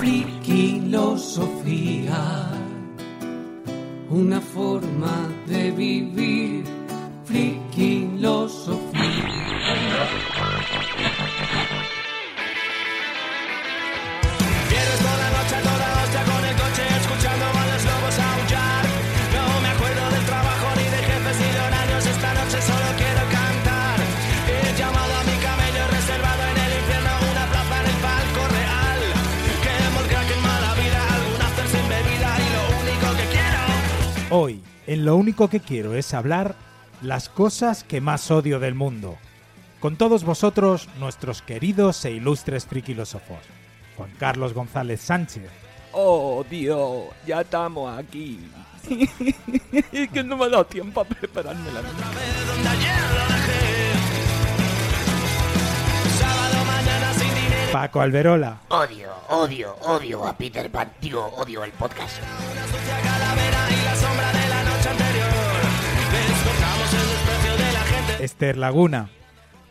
Friquilosofía, una forma de vivir. Friquilosofía. Hoy, en lo único que quiero es hablar las cosas que más odio del mundo. Con todos vosotros, nuestros queridos e ilustres friquilósofos. Juan Carlos González Sánchez, Oh, Dios, ya estamos aquí. es que no me ha dado tiempo a prepararme la Otra vez donde ayer lo dejé. Sábado mañana sin dinero. Paco Alberola, Odio, odio, odio a Peter Pan, tío, odio el podcast. Esther Laguna,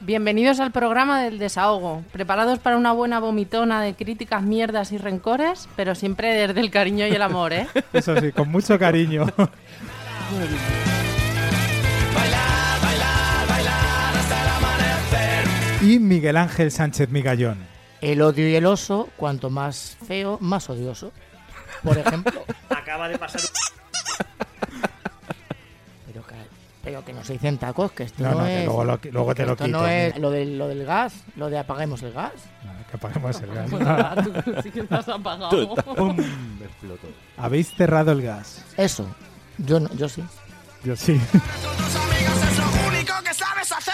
Bienvenidos al programa del desahogo, preparados para una buena vomitona de críticas, mierdas y rencores, pero siempre desde el cariño y el amor, ¿eh? eso sí, con mucho cariño. Bailar, bailar, bailar hasta el amanecer. y Miguel Ángel Sánchez Migallón. El odio y el oso, cuanto más feo, más odioso. Por ejemplo. Acaba de pasar. Pero que no se dicen tacos, que esto No, no, no, que es. luego, lo- luego te lo esto quito. no es lo del, lo del gas, lo de apaguemos el gas. Nada, que apaguemos el gas. Tú sí que has apagado. Habéis cerrado el gas. Eso. Yo no, yo sí. Yo sí. Con tus amigos es lo único que sabes hacer.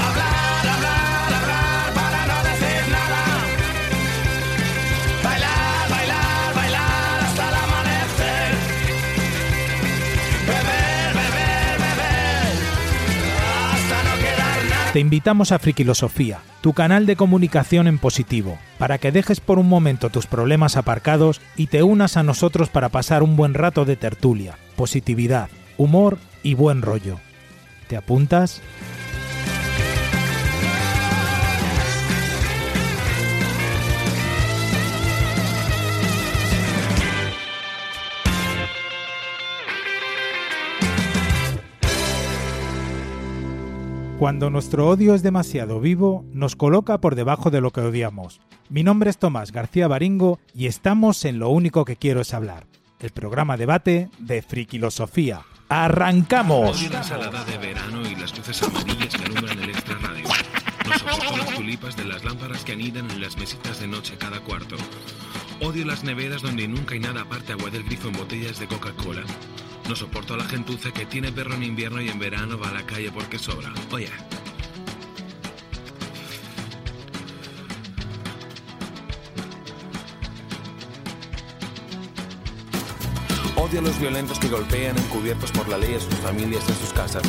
Te invitamos a Friquilosofía, tu canal de comunicación en positivo, para que dejes por un momento tus problemas aparcados y te unas a nosotros para pasar un buen rato de tertulia, positividad, humor y buen rollo. ¿Te apuntas? Cuando nuestro odio es demasiado vivo, nos coloca por debajo de lo que odiamos. Mi nombre es Tomás García Baringo y estamos en Lo único que quiero es hablar, el programa debate de Friquilosofía. ¡Arrancamos! Odio la ensalada de verano y las luces amarillas que alumbran el extra radio. No soporto las tulipas de las lámparas que anidan en las mesitas de noche cada cuarto. Odio las neveras donde nunca hay nada aparte agua del grifo en botellas de Coca-Cola. No soporto a la gentuza que tiene perro en invierno y en verano va a la calle porque sobra. Oye. Odio a los violentos que golpean encubiertos por la ley a sus familias en sus casas.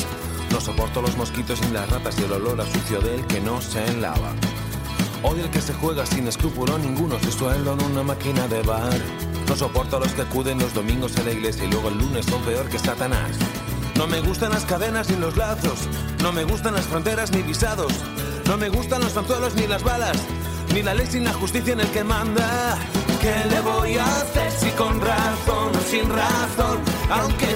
No soporto los mosquitos y las ratas y el olor a sucio del que no se lava. Odio el que se juega sin escrúpulo ninguno su sueldo en una máquina de bar. No soporto a los que acuden los domingos a la iglesia y luego el lunes son peor que Satanás. No me gustan las cadenas ni los lazos. No me gustan las fronteras ni visados. No me gustan los anzuelos ni las balas. Ni la ley sin la justicia en el que manda. ¿Qué le voy a hacer si con razón o sin razón? Aunque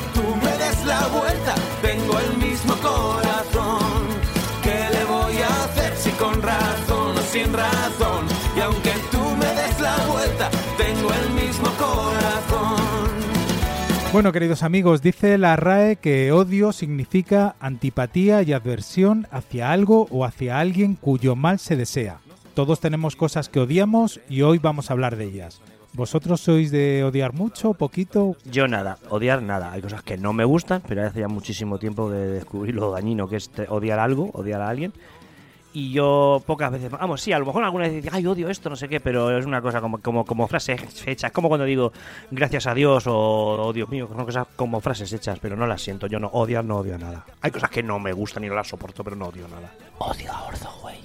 sin razón? Y aunque tú me des la vuelta, tengo el mismo corazón. Bueno, queridos amigos, dice la RAE que odio significa antipatía y adversión hacia algo o hacia alguien cuyo mal se desea. Todos tenemos cosas que odiamos y hoy vamos a hablar de ellas. ¿Vosotros sois de odiar mucho, poquito? Yo nada, odiar nada. Hay cosas que no me gustan, pero hace ya muchísimo tiempo de descubrir lo dañino que es odiar algo, odiar a alguien. Y yo pocas veces, vamos, sí, a lo mejor alguna vez digo, ay, odio esto, no sé qué, pero es una cosa como, como, como frases hechas. Como cuando digo, gracias a Dios o oh, Dios mío, son cosas como frases hechas, pero no las siento. Yo no odiar, no odio nada. Hay cosas que no me gustan y no las soporto, pero no odio nada. Odio a Orzo, güey.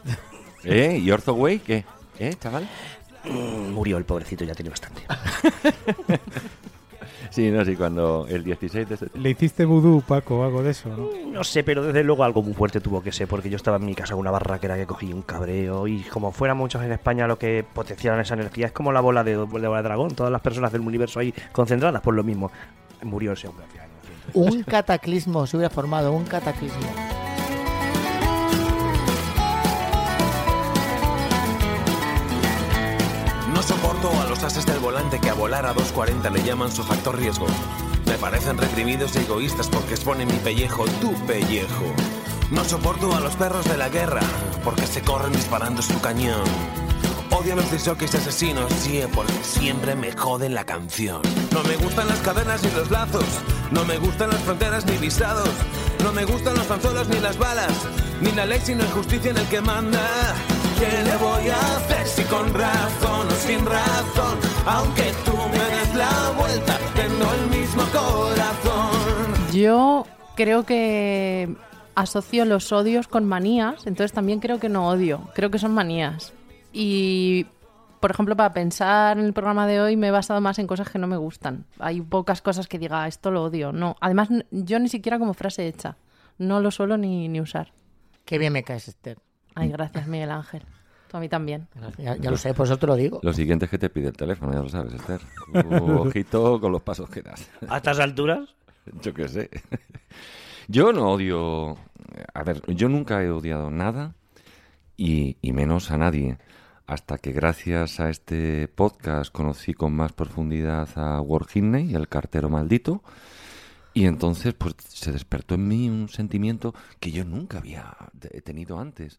¿Eh? ¿Y Orthoway qué? ¿Eh, chaval? Mm, murió el pobrecito, ya tiene bastante. Sí, no, sí, cuando el 16 de septiembre. ¿Le hiciste vudú, Paco, o algo de eso? ¿no? No sé, pero desde luego algo muy fuerte tuvo que ser, porque yo estaba en mi casa con una barraquera que cogí un cabreo y como fuera muchos en España lo que potenciaron esa energía es como la bola de, de bola de dragón, todas las personas del universo ahí concentradas por lo mismo. Murió ese hombre. al final. Un cataclismo se hubiera formado, un cataclismo. Que a volar a 2.40 le llaman su factor riesgo. Me parecen reprimidos y egoístas porque exponen mi pellejo, tu pellejo. No soporto a los perros de la guerra porque se corren disparando su cañón. Odio a los disjockeys asesinos, sí, porque siempre me joden la canción. No me gustan las cadenas ni los lazos, no me gustan las fronteras ni visados, no me gustan los anzuelos ni las balas, ni la ley sino justicia en el que manda. ¿Qué le voy a hacer si con razón o sin razón? Aunque tú me des la vuelta, tengo el mismo corazón. Yo creo que asocio los odios con manías, entonces también creo que no odio, creo que son manías. Y, por ejemplo, para pensar en el programa de hoy me he basado más en cosas que no me gustan. Hay pocas cosas que diga, "Ah, esto lo odio. No, además yo ni siquiera como frase hecha, no lo suelo ni, ni usar. Qué bien me caes, Esther. Ay, gracias, Miguel Ángel. Tú a mí también. Ya, ya lo sé, por eso te lo digo. Lo siguiente es que te pide el teléfono, ya lo sabes, Esther. Uh, ojito con los pasos que das. A estas alturas, Yo qué sé. Yo no odio... A ver, yo nunca he odiado nada y, y menos a nadie. Hasta que gracias a este podcast conocí con más profundidad a Ward Hinney, el cartero maldito. Y entonces pues se despertó en mí un sentimiento que yo nunca había tenido antes.